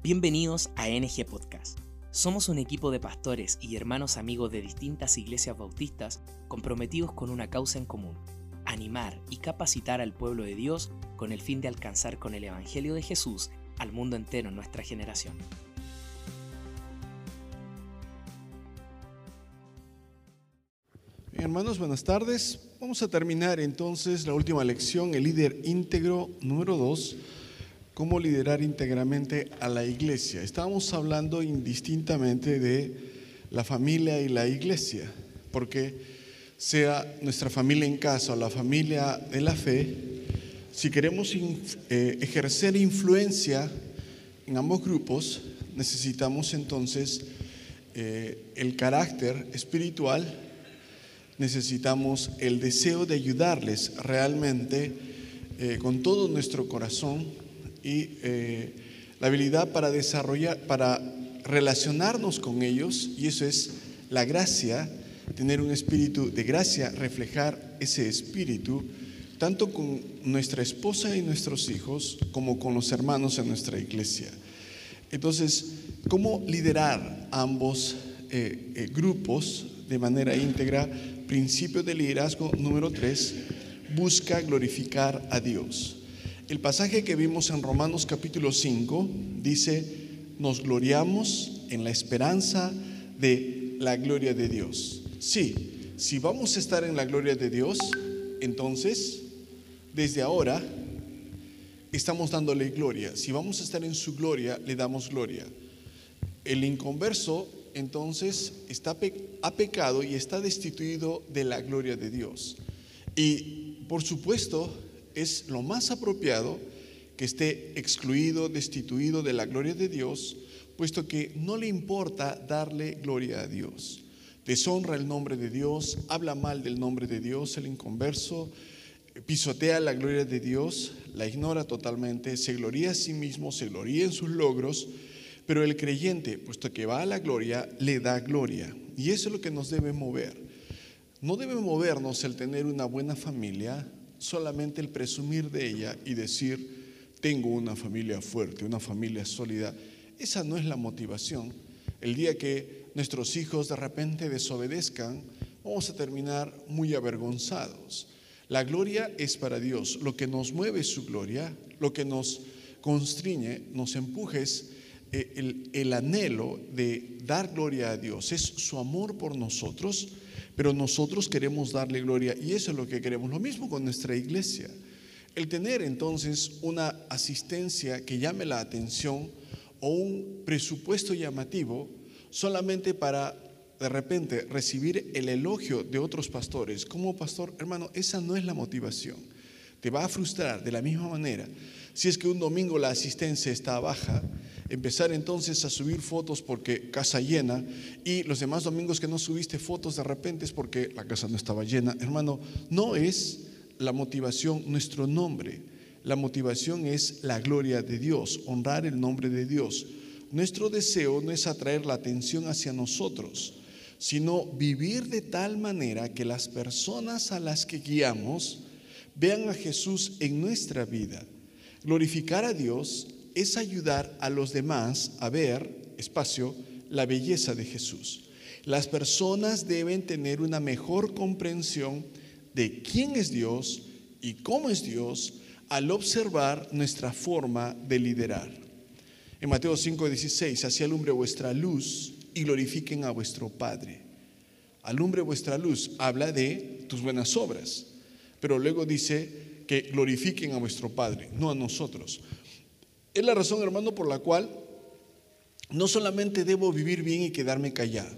Bienvenidos a NG Podcast. Somos un equipo de pastores y hermanos amigos de distintas iglesias bautistas comprometidos con una causa en común, animar y capacitar al pueblo de Dios con el fin de alcanzar con el Evangelio de Jesús al mundo entero en nuestra generación. hermanos, buenas tardes. Vamos a terminar entonces la última lección, el líder íntegro número 2 cómo liderar íntegramente a la iglesia. Estábamos hablando indistintamente de la familia y la iglesia, porque sea nuestra familia en casa o la familia de la fe, si queremos eh, ejercer influencia en ambos grupos, necesitamos entonces eh, el carácter espiritual, necesitamos el deseo de ayudarles realmente eh, con todo nuestro corazón y eh, la habilidad para desarrollar, para relacionarnos con ellos, y eso es la gracia, tener un espíritu de gracia, reflejar ese espíritu, tanto con nuestra esposa y nuestros hijos, como con los hermanos en nuestra iglesia. Entonces, ¿cómo liderar ambos eh, eh, grupos de manera íntegra? Principio de liderazgo número tres, busca glorificar a Dios. El pasaje que vimos en Romanos capítulo 5 dice, nos gloriamos en la esperanza de la gloria de Dios. Sí, si vamos a estar en la gloria de Dios, entonces, desde ahora, estamos dándole gloria. Si vamos a estar en su gloria, le damos gloria. El inconverso, entonces, está, ha pecado y está destituido de la gloria de Dios. Y, por supuesto, es lo más apropiado que esté excluido, destituido de la gloria de Dios, puesto que no le importa darle gloria a Dios. Deshonra el nombre de Dios, habla mal del nombre de Dios, el inconverso, pisotea la gloria de Dios, la ignora totalmente, se gloría a sí mismo, se gloría en sus logros, pero el creyente, puesto que va a la gloria, le da gloria. Y eso es lo que nos debe mover. No debe movernos el tener una buena familia, solamente el presumir de ella y decir, tengo una familia fuerte, una familia sólida, esa no es la motivación. El día que nuestros hijos de repente desobedezcan, vamos a terminar muy avergonzados. La gloria es para Dios. Lo que nos mueve es su gloria, lo que nos constriñe, nos empuje es eh, el, el anhelo de dar gloria a Dios, es su amor por nosotros pero nosotros queremos darle gloria y eso es lo que queremos. Lo mismo con nuestra iglesia. El tener entonces una asistencia que llame la atención o un presupuesto llamativo solamente para de repente recibir el elogio de otros pastores. Como pastor, hermano, esa no es la motivación. Te va a frustrar de la misma manera. Si es que un domingo la asistencia está baja, empezar entonces a subir fotos porque casa llena y los demás domingos que no subiste fotos de repente es porque la casa no estaba llena. Hermano, no es la motivación nuestro nombre. La motivación es la gloria de Dios, honrar el nombre de Dios. Nuestro deseo no es atraer la atención hacia nosotros, sino vivir de tal manera que las personas a las que guiamos vean a Jesús en nuestra vida. Glorificar a Dios es ayudar a los demás a ver, espacio, la belleza de Jesús. Las personas deben tener una mejor comprensión de quién es Dios y cómo es Dios al observar nuestra forma de liderar. En Mateo 5:16, así alumbre vuestra luz y glorifiquen a vuestro Padre. Alumbre vuestra luz habla de tus buenas obras, pero luego dice que glorifiquen a vuestro Padre, no a nosotros. Es la razón, hermano, por la cual no solamente debo vivir bien y quedarme callado.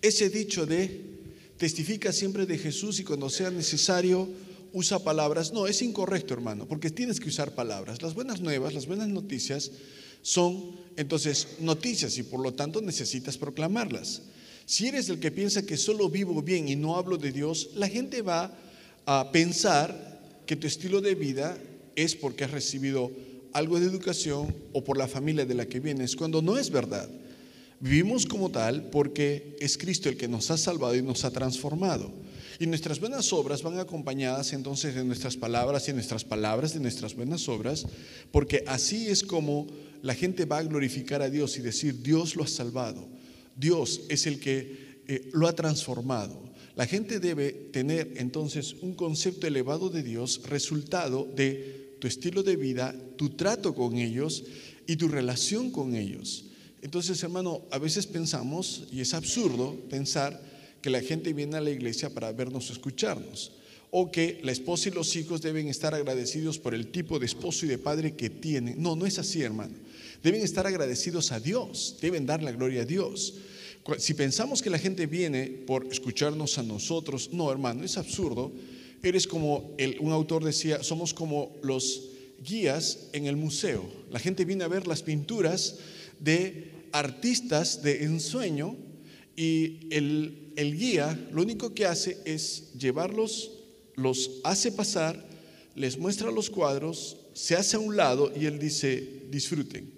Ese dicho de testifica siempre de Jesús y cuando sea necesario usa palabras, no, es incorrecto, hermano, porque tienes que usar palabras. Las buenas nuevas, las buenas noticias son entonces noticias y por lo tanto necesitas proclamarlas. Si eres el que piensa que solo vivo bien y no hablo de Dios, la gente va a pensar que tu estilo de vida es porque has recibido algo de educación o por la familia de la que vienes, cuando no es verdad. Vivimos como tal porque es Cristo el que nos ha salvado y nos ha transformado. Y nuestras buenas obras van acompañadas entonces de nuestras palabras y nuestras palabras de nuestras buenas obras, porque así es como la gente va a glorificar a Dios y decir, Dios lo ha salvado, Dios es el que eh, lo ha transformado. La gente debe tener entonces un concepto elevado de Dios, resultado de tu estilo de vida, tu trato con ellos y tu relación con ellos. Entonces, hermano, a veces pensamos, y es absurdo pensar, que la gente viene a la iglesia para vernos escucharnos, o que la esposa y los hijos deben estar agradecidos por el tipo de esposo y de padre que tienen. No, no es así, hermano. Deben estar agradecidos a Dios, deben dar la gloria a Dios. Si pensamos que la gente viene por escucharnos a nosotros, no, hermano, es absurdo. Eres como un autor decía, somos como los guías en el museo. La gente viene a ver las pinturas de artistas de ensueño y el, el guía lo único que hace es llevarlos, los hace pasar, les muestra los cuadros, se hace a un lado y él dice, disfruten.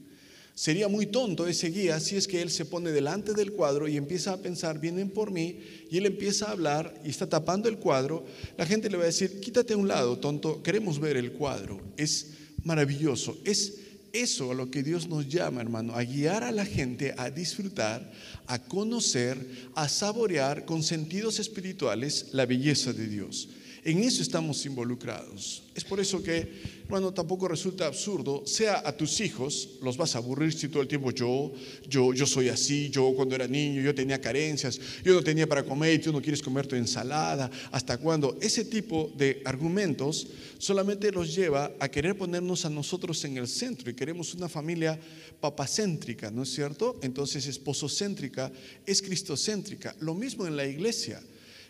Sería muy tonto ese guía si es que él se pone delante del cuadro y empieza a pensar, vienen por mí, y él empieza a hablar y está tapando el cuadro. La gente le va a decir, quítate a un lado, tonto, queremos ver el cuadro. Es maravilloso. Es eso a lo que Dios nos llama, hermano, a guiar a la gente a disfrutar, a conocer, a saborear con sentidos espirituales la belleza de Dios. En eso estamos involucrados. Es por eso que, bueno, tampoco resulta absurdo, sea a tus hijos, los vas a aburrir si todo el tiempo yo, yo, yo soy así, yo cuando era niño, yo tenía carencias, yo no tenía para comer y tú no quieres comer tu ensalada, ¿hasta cuándo? Ese tipo de argumentos solamente los lleva a querer ponernos a nosotros en el centro y queremos una familia papacéntrica, ¿no es cierto? Entonces esposocéntrica es cristocéntrica. Lo mismo en la iglesia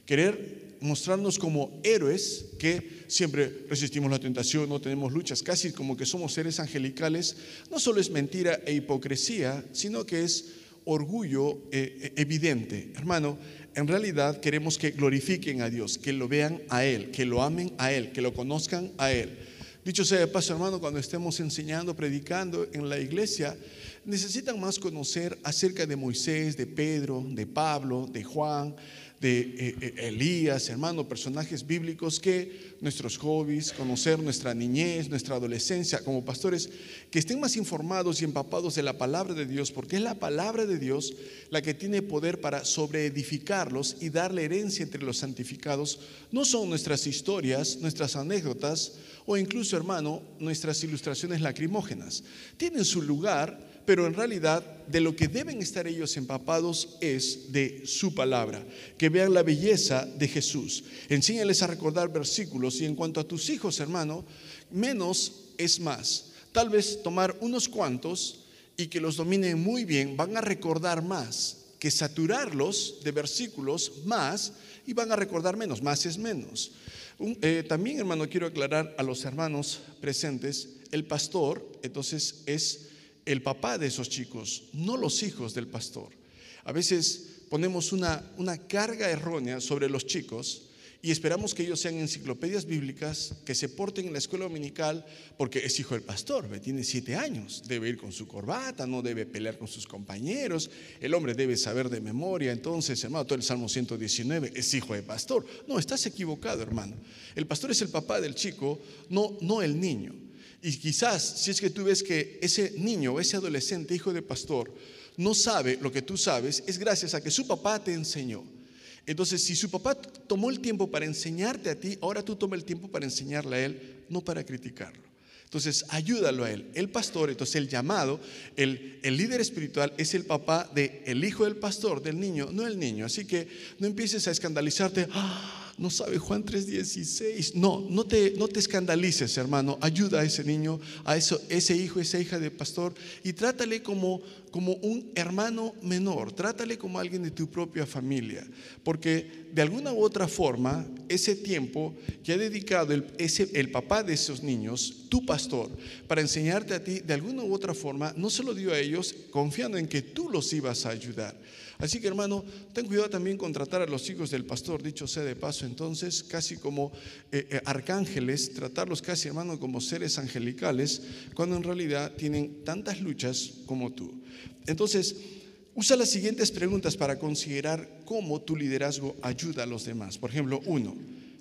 querer mostrarnos como héroes que siempre resistimos la tentación, no tenemos luchas, casi como que somos seres angelicales, no solo es mentira e hipocresía, sino que es orgullo eh, evidente. Hermano, en realidad queremos que glorifiquen a Dios, que lo vean a Él, que lo amen a Él, que lo conozcan a Él. Dicho sea de paso, hermano, cuando estemos enseñando, predicando en la iglesia, necesitan más conocer acerca de Moisés, de Pedro, de Pablo, de Juan, de eh, eh, Elías, hermano, personajes bíblicos que nuestros hobbies, conocer nuestra niñez, nuestra adolescencia, como pastores, que estén más informados y empapados de la palabra de Dios, porque es la palabra de Dios la que tiene poder para sobreedificarlos y darle herencia entre los santificados. No son nuestras historias, nuestras anécdotas o incluso, hermano, nuestras ilustraciones lacrimógenas. Tienen su lugar pero en realidad de lo que deben estar ellos empapados es de su palabra, que vean la belleza de Jesús. Enséñales a recordar versículos y en cuanto a tus hijos, hermano, menos es más. Tal vez tomar unos cuantos y que los dominen muy bien, van a recordar más que saturarlos de versículos más y van a recordar menos, más es menos. Eh, también, hermano, quiero aclarar a los hermanos presentes, el pastor, entonces, es el papá de esos chicos, no los hijos del pastor. A veces ponemos una, una carga errónea sobre los chicos y esperamos que ellos sean enciclopedias bíblicas, que se porten en la escuela dominical, porque es hijo del pastor, tiene siete años, debe ir con su corbata, no debe pelear con sus compañeros, el hombre debe saber de memoria, entonces, hermano, todo el Salmo 119 es hijo de pastor. No, estás equivocado, hermano. El pastor es el papá del chico, no, no el niño. Y quizás si es que tú ves que ese niño, ese adolescente, hijo de pastor, no sabe lo que tú sabes, es gracias a que su papá te enseñó. Entonces, si su papá tomó el tiempo para enseñarte a ti, ahora tú toma el tiempo para enseñarle a él, no para criticarlo. Entonces, ayúdalo a él. El pastor, entonces el llamado, el, el líder espiritual es el papá del el hijo del pastor, del niño, no el niño. Así que no empieces a escandalizarte. ¡Ah! No sabe Juan 3:16. No, no te, no te escandalices, hermano. Ayuda a ese niño, a eso, ese hijo, esa hija de pastor y trátale como, como un hermano menor. Trátale como alguien de tu propia familia. Porque de alguna u otra forma, ese tiempo que ha dedicado el, ese, el papá de esos niños, tu pastor, para enseñarte a ti, de alguna u otra forma, no se lo dio a ellos confiando en que tú los ibas a ayudar. Así que hermano, ten cuidado también con tratar a los hijos del pastor, dicho sea de paso, entonces, casi como eh, eh, arcángeles, tratarlos casi hermano como seres angelicales, cuando en realidad tienen tantas luchas como tú. Entonces, usa las siguientes preguntas para considerar cómo tu liderazgo ayuda a los demás. Por ejemplo, uno,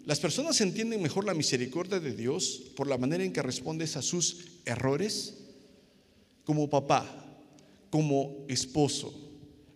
¿las personas entienden mejor la misericordia de Dios por la manera en que respondes a sus errores? como papá, como esposo,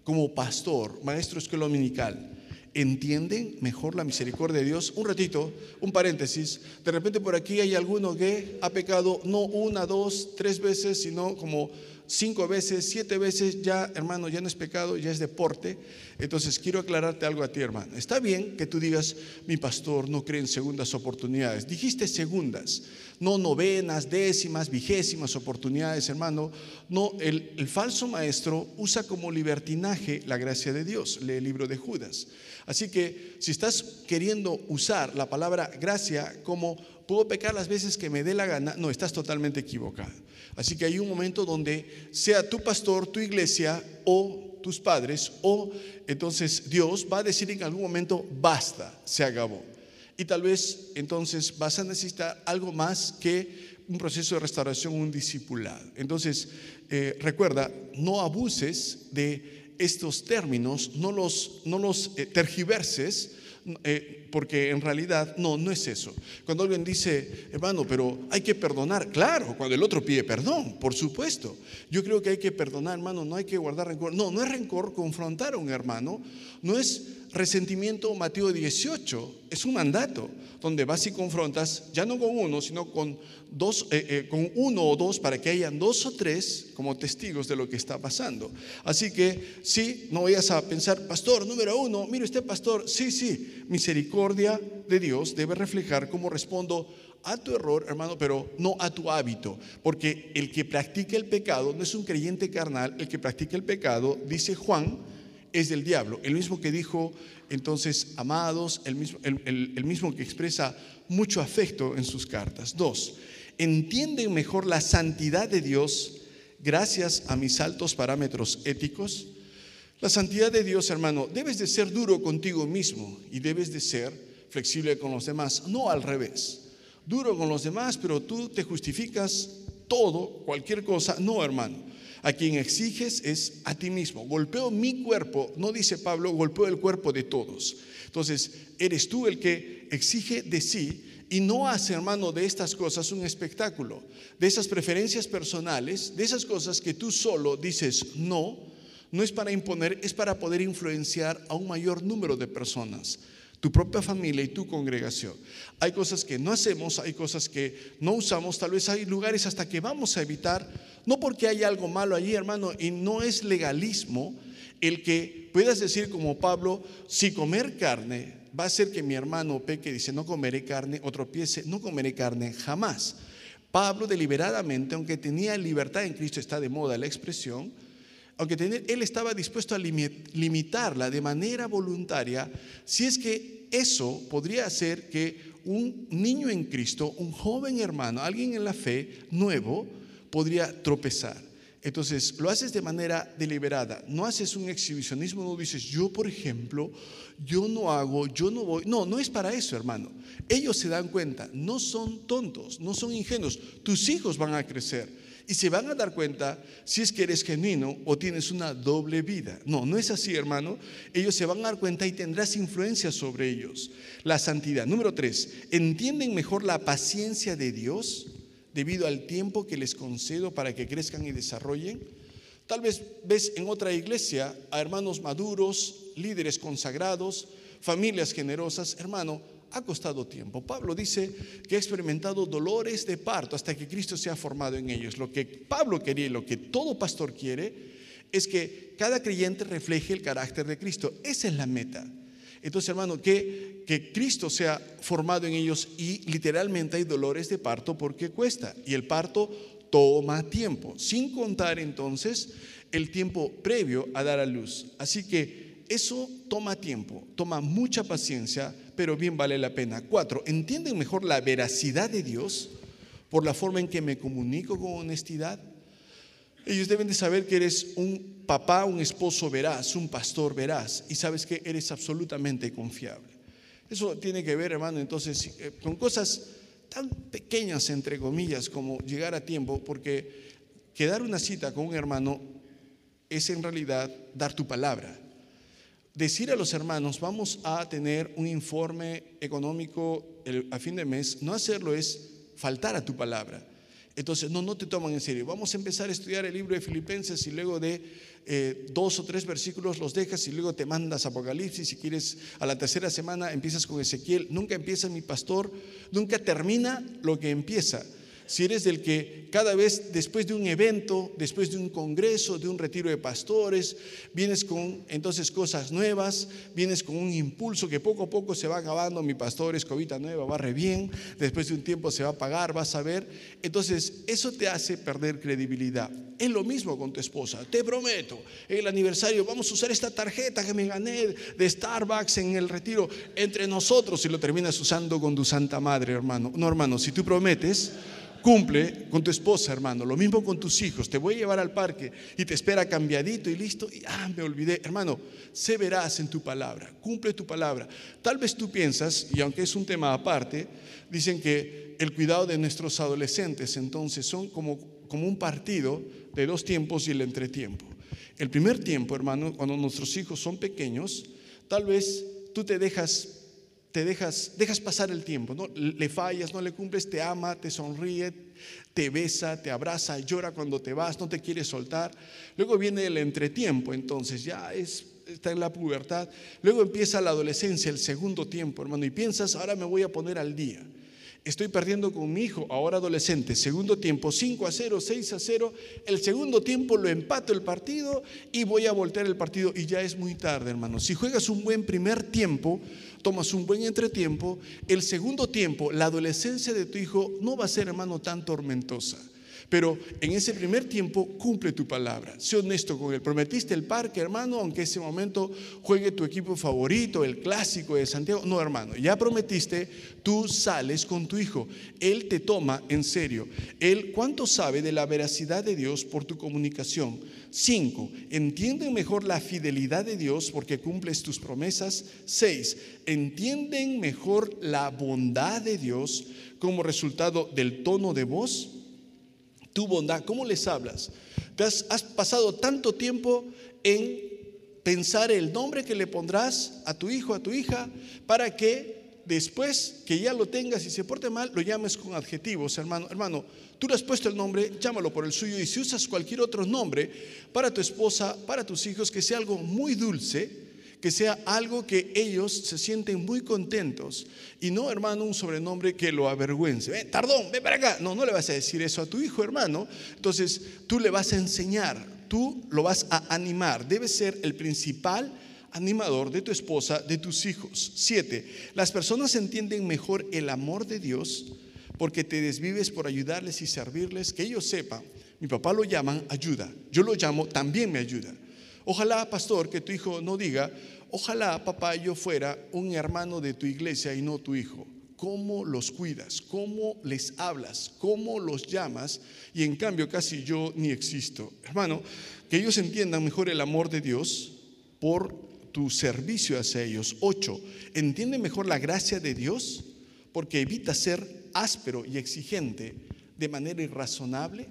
como pastor, maestro escuela dominical, entienden mejor la misericordia de Dios. Un ratito, un paréntesis. De repente por aquí hay alguno que ha pecado no una, dos, tres veces, sino como cinco veces, siete veces, ya hermano, ya no es pecado, ya es deporte. Entonces quiero aclararte algo a ti, hermano. Está bien que tú digas, mi pastor no cree en segundas oportunidades. Dijiste segundas, no novenas, décimas, vigésimas oportunidades, hermano. No, el, el falso maestro usa como libertinaje la gracia de Dios. Lee el libro de Judas. Así que si estás queriendo usar la palabra gracia como puedo pecar las veces que me dé la gana, no, estás totalmente equivocado. Así que hay un momento donde sea tu pastor, tu iglesia o tus padres o entonces Dios va a decir en algún momento, basta, se acabó. Y tal vez entonces vas a necesitar algo más que un proceso de restauración, un discipulado. Entonces, eh, recuerda, no abuses de estos términos, no los, no los eh, tergiverses, eh, porque en realidad no, no es eso. Cuando alguien dice, hermano, pero hay que perdonar, claro, cuando el otro pide perdón, por supuesto. Yo creo que hay que perdonar, hermano, no hay que guardar rencor. No, no es rencor confrontar a un hermano, no es resentimiento Mateo 18, es un mandato donde vas y confrontas, ya no con uno, sino con dos, eh, eh, con uno o dos, para que hayan dos o tres como testigos de lo que está pasando. Así que sí, no vayas a pensar, pastor, número uno, mire usted, pastor, sí, sí, misericordia de Dios debe reflejar cómo respondo a tu error, hermano, pero no a tu hábito. Porque el que practica el pecado no es un creyente carnal, el que practica el pecado, dice Juan, es del diablo. El mismo que dijo entonces, amados, el mismo, el, mismo que expresa mucho afecto en sus cartas. Dos, entienden mejor la santidad de Dios gracias a mis altos parámetros éticos. La santidad de Dios, hermano, debes de ser duro contigo mismo y debes de ser flexible con los demás, no al revés. Duro con los demás, pero tú te justificas todo, cualquier cosa. No, hermano. A quien exiges es a ti mismo. Golpeo mi cuerpo, no dice Pablo, golpeo el cuerpo de todos. Entonces, eres tú el que exige de sí y no hace, hermano, de estas cosas un espectáculo, de esas preferencias personales, de esas cosas que tú solo dices no, no es para imponer, es para poder influenciar a un mayor número de personas tu propia familia y tu congregación. Hay cosas que no hacemos, hay cosas que no usamos, tal vez hay lugares hasta que vamos a evitar, no porque hay algo malo allí, hermano, y no es legalismo el que puedas decir como Pablo, si comer carne va a hacer que mi hermano peque, dice, no comeré carne, otro piense, no comeré carne jamás. Pablo deliberadamente, aunque tenía libertad en Cristo, está de moda la expresión, aunque él estaba dispuesto a limitarla de manera voluntaria, si es que eso podría hacer que un niño en Cristo, un joven hermano, alguien en la fe nuevo, podría tropezar. Entonces, lo haces de manera deliberada, no haces un exhibicionismo, no dices, yo por ejemplo, yo no hago, yo no voy. No, no es para eso, hermano. Ellos se dan cuenta, no son tontos, no son ingenuos, tus hijos van a crecer y se van a dar cuenta si es que eres genuino o tienes una doble vida. No, no es así, hermano. Ellos se van a dar cuenta y tendrás influencia sobre ellos. La santidad. Número tres, ¿entienden mejor la paciencia de Dios debido al tiempo que les concedo para que crezcan y desarrollen? Tal vez ves en otra iglesia a hermanos maduros, líderes consagrados, familias generosas. Hermano, ha costado tiempo. Pablo dice que ha experimentado dolores de parto hasta que Cristo se ha formado en ellos. Lo que Pablo quería y lo que todo pastor quiere es que cada creyente refleje el carácter de Cristo. Esa es la meta. Entonces, hermano, que, que Cristo sea formado en ellos y literalmente hay dolores de parto porque cuesta. Y el parto toma tiempo, sin contar entonces el tiempo previo a dar a luz. Así que eso toma tiempo, toma mucha paciencia, pero bien vale la pena. Cuatro, ¿entienden mejor la veracidad de Dios por la forma en que me comunico con honestidad? Ellos deben de saber que eres un papá, un esposo veraz, un pastor veraz, y sabes que eres absolutamente confiable. Eso tiene que ver, hermano, entonces, eh, con cosas tan pequeñas, entre comillas, como llegar a tiempo, porque quedar una cita con un hermano es en realidad dar tu palabra decir a los hermanos, vamos a tener un informe económico a fin de mes, no hacerlo es faltar a tu palabra. Entonces, no, no te toman en serio. Vamos a empezar a estudiar el libro de Filipenses y luego de eh, dos o tres versículos los dejas y luego te mandas Apocalipsis. Si quieres, a la tercera semana empiezas con Ezequiel. Nunca empieza mi pastor, nunca termina lo que empieza si eres del que cada vez después de un evento, después de un congreso, de un retiro de pastores, vienes con entonces cosas nuevas, vienes con un impulso que poco a poco se va acabando, mi pastor, escobita nueva, va re bien, después de un tiempo se va a pagar, vas a ver. Entonces, eso te hace perder credibilidad. Es lo mismo con tu esposa, te prometo, el aniversario vamos a usar esta tarjeta que me gané de Starbucks en el retiro entre nosotros y lo terminas usando con tu santa madre, hermano. No, hermano, si tú prometes, Cumple con tu esposa, hermano. Lo mismo con tus hijos. Te voy a llevar al parque y te espera cambiadito y listo. Y ah, me olvidé. Hermano, sé verás en tu palabra. Cumple tu palabra. Tal vez tú piensas, y aunque es un tema aparte, dicen que el cuidado de nuestros adolescentes entonces son como, como un partido de dos tiempos y el entretiempo. El primer tiempo, hermano, cuando nuestros hijos son pequeños, tal vez tú te dejas te dejas, dejas pasar el tiempo, ¿no? Le fallas, no le cumples, te ama, te sonríe, te besa, te abraza, llora cuando te vas, no te quiere soltar. Luego viene el entretiempo, entonces ya es, está en la pubertad. Luego empieza la adolescencia, el segundo tiempo, hermano, y piensas, ahora me voy a poner al día. Estoy perdiendo con mi hijo, ahora adolescente, segundo tiempo, 5 a 0, 6 a 0. El segundo tiempo lo empato el partido y voy a voltear el partido y ya es muy tarde, hermano. Si juegas un buen primer tiempo, tomas un buen entretiempo, el segundo tiempo, la adolescencia de tu hijo no va a ser, hermano, tan tormentosa. Pero en ese primer tiempo cumple tu palabra. Sé honesto con él. Prometiste el parque, hermano, aunque ese momento juegue tu equipo favorito, el clásico de Santiago. No, hermano, ya prometiste, tú sales con tu hijo. Él te toma en serio. Él, ¿cuánto sabe de la veracidad de Dios por tu comunicación? Cinco, entienden mejor la fidelidad de Dios porque cumples tus promesas. Seis, entienden mejor la bondad de Dios como resultado del tono de voz tu bondad, ¿cómo les hablas? Te has, pasado tanto tiempo en pensar el nombre que le pondrás a tu hijo, a tu hija, para que después que ya lo tengas y se porte mal, lo llames con adjetivos, hermano. Hermano, tú le has puesto el nombre, llámalo por el suyo. Y si usas cualquier otro nombre para tu esposa, para tus hijos, que sea algo muy dulce, que sea algo que ellos se sienten muy contentos y no, hermano, un sobrenombre que lo avergüence. tardón, ven para acá. No, no le vas a decir eso a tu hijo, hermano. Entonces, tú le vas a enseñar, tú lo vas a animar. Debe ser el principal animador de tu esposa, de tus hijos. Siete, las personas entienden mejor el amor de Dios porque te desvives por ayudarles y servirles, que ellos sepan. Mi papá lo llaman ayuda, yo lo llamo también me ayuda. Ojalá, pastor, que tu hijo no diga, ojalá, papá, yo fuera un hermano de tu iglesia y no tu hijo. ¿Cómo los cuidas? ¿Cómo les hablas? ¿Cómo los llamas? Y en cambio casi yo ni existo. Hermano, que ellos entiendan mejor el amor de Dios por tu servicio hacia ellos. Ocho, entiende mejor la gracia de Dios porque evita ser áspero y exigente de manera irrazonable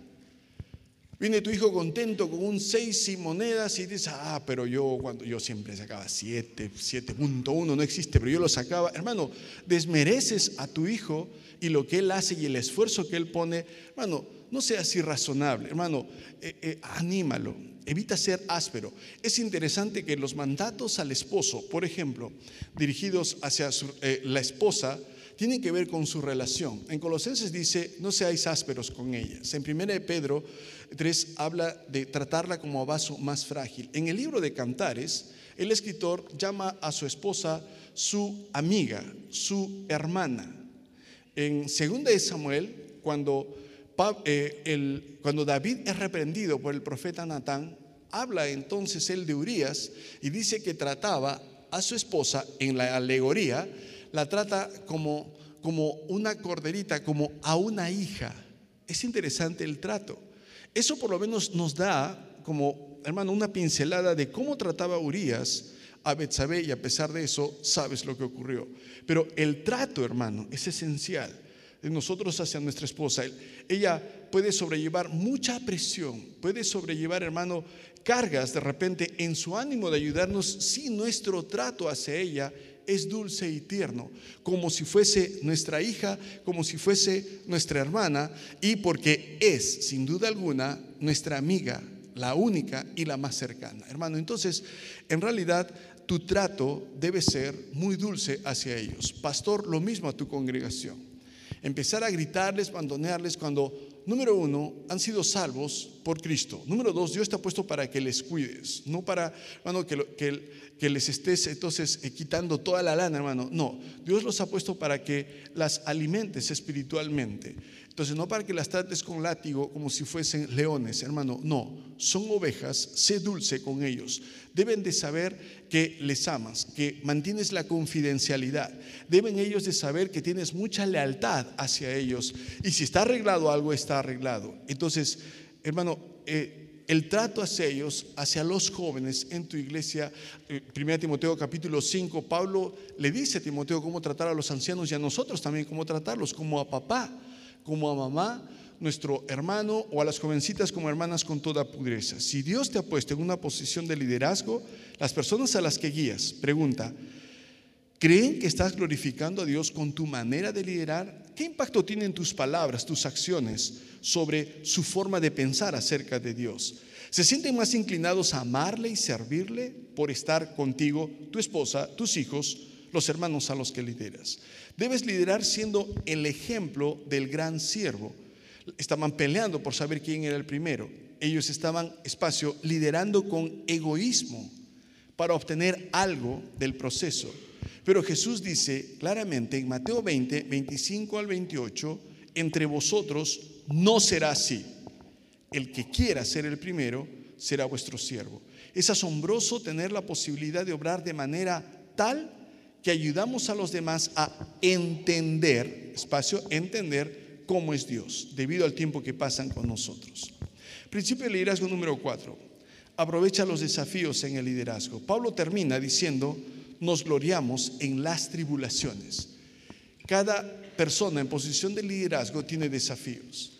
Viene tu hijo contento con un 6 sin monedas y dice, ah, pero yo cuando yo siempre sacaba 7, 7.1, no existe, pero yo lo sacaba. Hermano, desmereces a tu hijo y lo que él hace y el esfuerzo que él pone. Hermano, no seas irrazonable, hermano, eh, eh, anímalo, evita ser áspero. Es interesante que los mandatos al esposo, por ejemplo, dirigidos hacia eh, la esposa, tienen que ver con su relación. En Colosenses dice, no seáis ásperos con ellas. En 1 Pedro 3 habla de tratarla como vaso más frágil. En el libro de Cantares, el escritor llama a su esposa su amiga, su hermana. En 2 de Samuel, cuando, eh, cuando David es reprendido por el profeta Natán, habla entonces él de Urias y dice que trataba a su esposa en la alegoría la trata como, como una corderita, como a una hija. Es interesante el trato. Eso por lo menos nos da como, hermano, una pincelada de cómo trataba Urias a Betsabé y a pesar de eso sabes lo que ocurrió. Pero el trato, hermano, es esencial de nosotros hacia nuestra esposa. Ella puede sobrellevar mucha presión, puede sobrellevar, hermano, cargas de repente en su ánimo de ayudarnos si nuestro trato hacia ella es dulce y tierno, como si fuese nuestra hija, como si fuese nuestra hermana, y porque es, sin duda alguna, nuestra amiga, la única y la más cercana. Hermano, entonces, en realidad, tu trato debe ser muy dulce hacia ellos. Pastor, lo mismo a tu congregación. Empezar a gritarles, abandonearles cuando número uno, han sido salvos por Cristo. Número dos, Dios te ha puesto para que les cuides, no para, hermano, que, que, les estés entonces eh, quitando toda la lana, hermano. No, Dios los ha puesto para que las alimentes espiritualmente. Entonces, no para que las trates con látigo como si fuesen leones, hermano. No, son ovejas, sé dulce con ellos. Deben de saber que les amas, que mantienes la confidencialidad. Deben ellos de saber que tienes mucha lealtad hacia ellos. Y si está arreglado algo, está arreglado. Entonces, hermano, eh, el trato hacia ellos, hacia los jóvenes en tu iglesia, 1 eh, Timoteo capítulo 5, Pablo le dice a Timoteo cómo tratar a los ancianos y a nosotros también cómo tratarlos, como a papá como a mamá, nuestro hermano o a las jovencitas como hermanas con toda pureza. Si Dios te ha puesto en una posición de liderazgo, las personas a las que guías, pregunta, ¿creen que estás glorificando a Dios con tu manera de liderar? ¿Qué impacto tienen tus palabras, tus acciones sobre su forma de pensar acerca de Dios? ¿Se sienten más inclinados a amarle y servirle por estar contigo, tu esposa, tus hijos, los hermanos a los que lideras? Debes liderar siendo el ejemplo del gran siervo. Estaban peleando por saber quién era el primero. Ellos estaban, espacio, liderando con egoísmo para obtener algo del proceso. Pero Jesús dice claramente en Mateo 20, 25 al 28, entre vosotros no será así. El que quiera ser el primero será vuestro siervo. Es asombroso tener la posibilidad de obrar de manera tal que ayudamos a los demás a entender, espacio, entender cómo es Dios, debido al tiempo que pasan con nosotros. Principio de liderazgo número cuatro. Aprovecha los desafíos en el liderazgo. Pablo termina diciendo, nos gloriamos en las tribulaciones. Cada persona en posición de liderazgo tiene desafíos.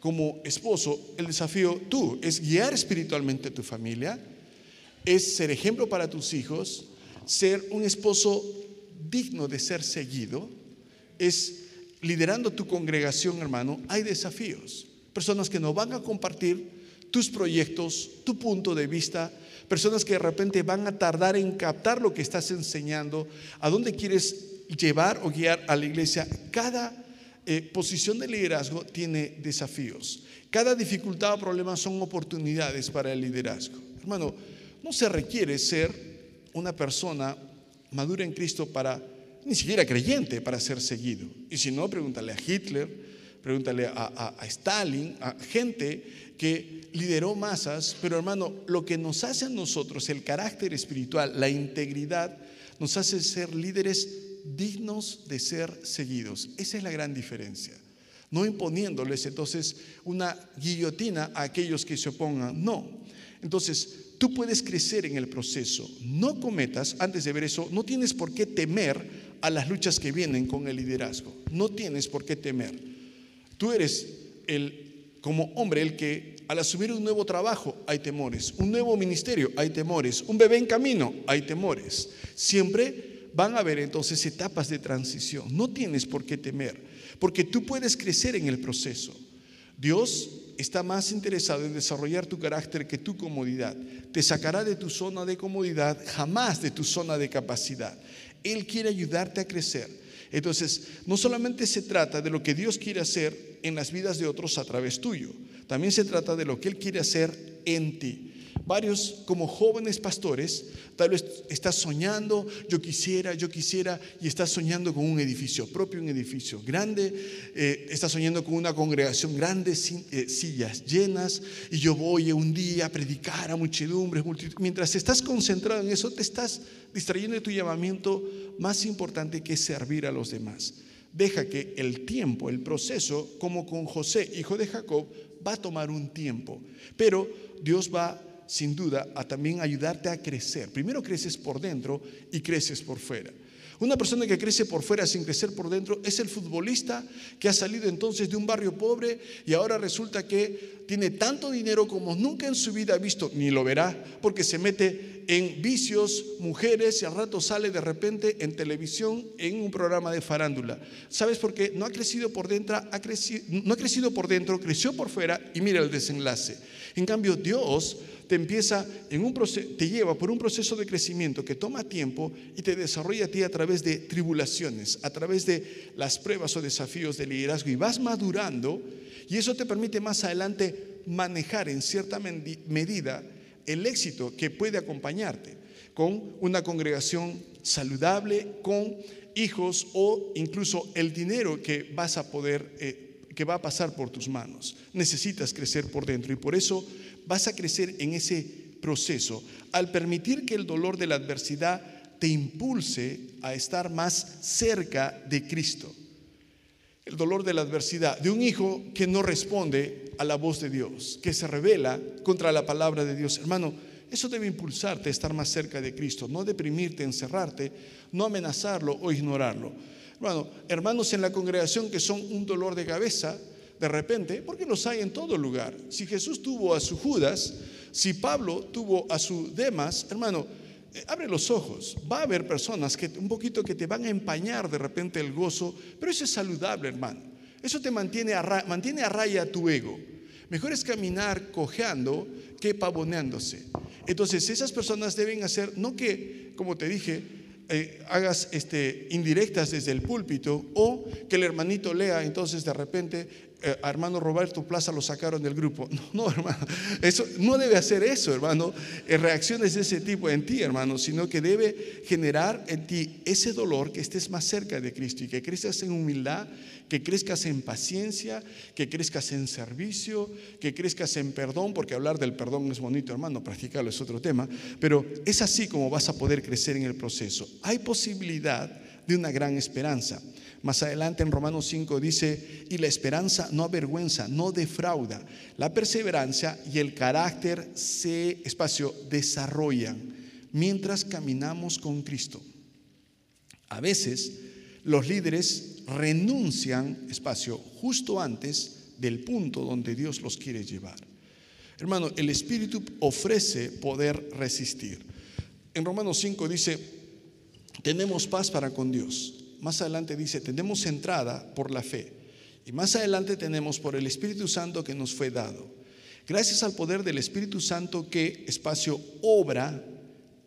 Como esposo, el desafío tú es guiar espiritualmente a tu familia, es ser ejemplo para tus hijos, ser un esposo digno de ser seguido es liderando tu congregación, hermano, hay desafíos. Personas que no van a compartir tus proyectos, tu punto de vista, personas que de repente van a tardar en captar lo que estás enseñando, a dónde quieres llevar o guiar a la iglesia. Cada eh, posición de liderazgo tiene desafíos. Cada dificultad o problema son oportunidades para el liderazgo. Hermano, no se requiere ser una persona madura en Cristo para, ni siquiera creyente, para ser seguido. Y si no, pregúntale a Hitler, pregúntale a, Stalin, a gente que lideró masas, pero hermano, lo que nos hace a nosotros, el carácter espiritual, la integridad, nos hace ser líderes dignos de ser seguidos. Esa es la gran diferencia. No imponiéndoles entonces una guillotina a aquellos que se opongan, no. Entonces, tú puedes crecer en el proceso. No cometas, antes de ver eso, no tienes por qué temer a las luchas que vienen con el liderazgo. No tienes por qué temer. Tú eres el, como hombre, el que al asumir un nuevo trabajo hay temores, un nuevo ministerio hay temores, un bebé en camino hay temores. Siempre van a haber entonces etapas de transición. No tienes por qué temer, porque tú puedes crecer en el proceso. Dios está más interesado en desarrollar tu carácter que tu comodidad. Te sacará de tu zona de comodidad, jamás de tu zona de capacidad. Él quiere ayudarte a crecer. Entonces, no solamente se trata de lo que Dios quiere hacer en las vidas de otros a través tuyo, también se trata de lo que Él quiere hacer en ti varios como jóvenes pastores, tal vez estás soñando, yo quisiera, yo quisiera, y estás soñando con un edificio propio, un edificio grande, eh, estás soñando con una congregación grande, eh, sillas llenas, y yo voy un día a predicar a muchedumbres, mientras estás concentrado en eso, te estás distrayendo de tu llamamiento más importante que es servir a los demás. Deja que el tiempo, el proceso, como con José, hijo de Jacob, va a tomar un tiempo, pero Dios va sin duda a también ayudarte a crecer. Primero creces por dentro y creces por fuera. Una persona que crece por fuera sin crecer por dentro es el futbolista que ha salido entonces de un barrio pobre y ahora resulta que tiene tanto dinero como nunca en su vida ha visto, ni lo verá, porque se mete en vicios, mujeres y al rato sale de repente en televisión en un programa de farándula. ¿Sabes por qué? No ha crecido por dentro, ha crecido, no ha crecido por dentro, creció por fuera y mira el desenlace. En cambio, Dios te empieza en un proceso, te lleva por un proceso de crecimiento que toma tiempo y te desarrolla a ti a través de tribulaciones, a través de las pruebas o desafíos de liderazgo y vas madurando y eso te permite más adelante manejar en cierta medida el éxito que puede acompañarte con una congregación saludable, con hijos o incluso el dinero que vas a poder, eh, que va a pasar por tus manos. Necesitas crecer por dentro y por eso vas a crecer en ese proceso al permitir que el dolor de la adversidad te impulse a estar más cerca de Cristo. El dolor de la adversidad de un hijo que no responde a la voz de Dios, que se revela contra la palabra de Dios. Hermano, eso debe impulsarte a estar más cerca de Cristo, no deprimirte, encerrarte, no amenazarlo o ignorarlo. Hermano, hermanos en la congregación que son un dolor de cabeza, de repente, porque los hay en todo lugar. Si Jesús tuvo a su Judas, si Pablo tuvo a su Demas, hermano, eh, abre los ojos. Va a haber personas que un poquito que te van a empañar de repente el gozo, pero eso es saludable, hermano. Eso te mantiene a, mantiene a raya tu ego. Mejor es caminar cojeando que pavoneándose. Entonces, esas personas deben hacer, no que, como te dije, eh, hagas este, indirectas desde el púlpito o que el hermanito lea, entonces de repente eh, hermano Roberto Plaza lo sacaron del grupo. No, no, hermano, eso, no debe hacer eso, hermano, eh, reacciones de ese tipo en ti, hermano, sino que debe generar en ti ese dolor que estés más cerca de Cristo y que crezcas en humildad, que crezcas en paciencia, que crezcas en servicio, que crezcas en perdón, porque hablar del perdón es bonito, hermano, practicarlo es otro tema, pero es así como vas a poder crecer en el proceso. Hay posibilidad de una gran esperanza. Más adelante en Romanos 5 dice, y la esperanza no avergüenza, no defrauda. La perseverancia y el carácter se, espacio, desarrollan mientras caminamos con Cristo. A veces los líderes renuncian, espacio, justo antes del punto donde Dios los quiere llevar. Hermano, el Espíritu ofrece poder resistir. En Romanos 5 dice, tenemos paz para con Dios más adelante dice, tenemos entrada por la fe. Y más adelante tenemos por el Espíritu Santo que nos fue dado. Gracias al poder del Espíritu Santo que espacio obra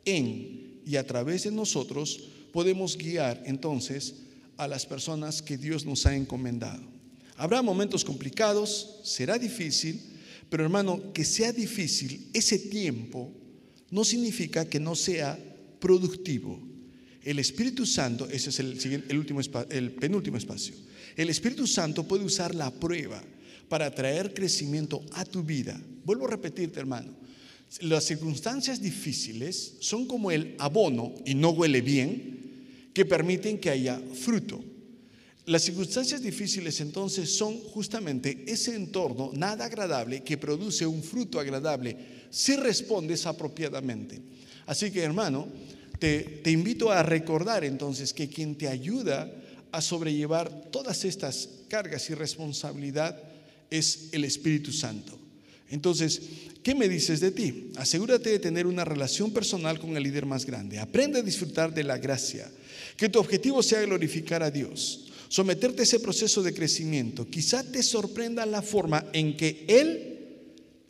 en y a través de nosotros, podemos guiar entonces a las personas que Dios nos ha encomendado. Habrá momentos complicados, será difícil, pero hermano, que sea difícil ese tiempo no significa que no sea productivo. El Espíritu Santo, ese es el, último, el penúltimo espacio. El Espíritu Santo puede usar la prueba para traer crecimiento a tu vida. Vuelvo a repetirte, hermano. Las circunstancias difíciles son como el abono, y no huele bien, que permiten que haya fruto. Las circunstancias difíciles entonces son justamente ese entorno nada agradable que produce un fruto agradable si respondes apropiadamente. Así que hermano, te, invito a recordar entonces que quien te ayuda a sobrellevar todas estas cargas y responsabilidad es el Espíritu Santo. Entonces, ¿qué me dices de ti? Asegúrate de tener una relación personal con el líder más grande. Aprende a disfrutar de la gracia. Que tu objetivo sea glorificar a Dios. Someterte a ese proceso de crecimiento. Quizá te sorprenda la forma en que Él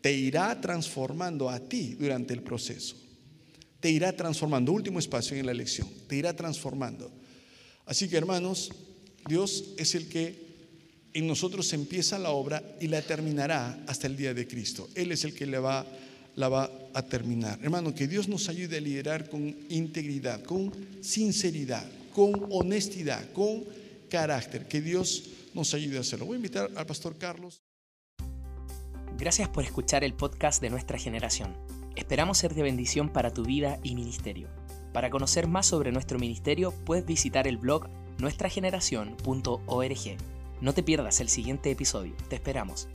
te irá transformando a ti durante el proceso te irá transformando. Último espacio en la lección, te irá transformando. Así que hermanos, Dios es el que en nosotros empieza la obra y la terminará hasta el día de Cristo. Él es el que la va, la va a terminar. Hermano, que Dios nos ayude a liderar con integridad, con sinceridad, con honestidad, con carácter. Que Dios nos ayude a hacerlo. Voy a invitar al pastor Carlos. Gracias por escuchar el podcast de nuestra generación. Esperamos ser de bendición para tu vida y ministerio. Para conocer más sobre nuestro ministerio, puedes visitar el blog nuestrageneración.org. No te pierdas el siguiente episodio. Te esperamos.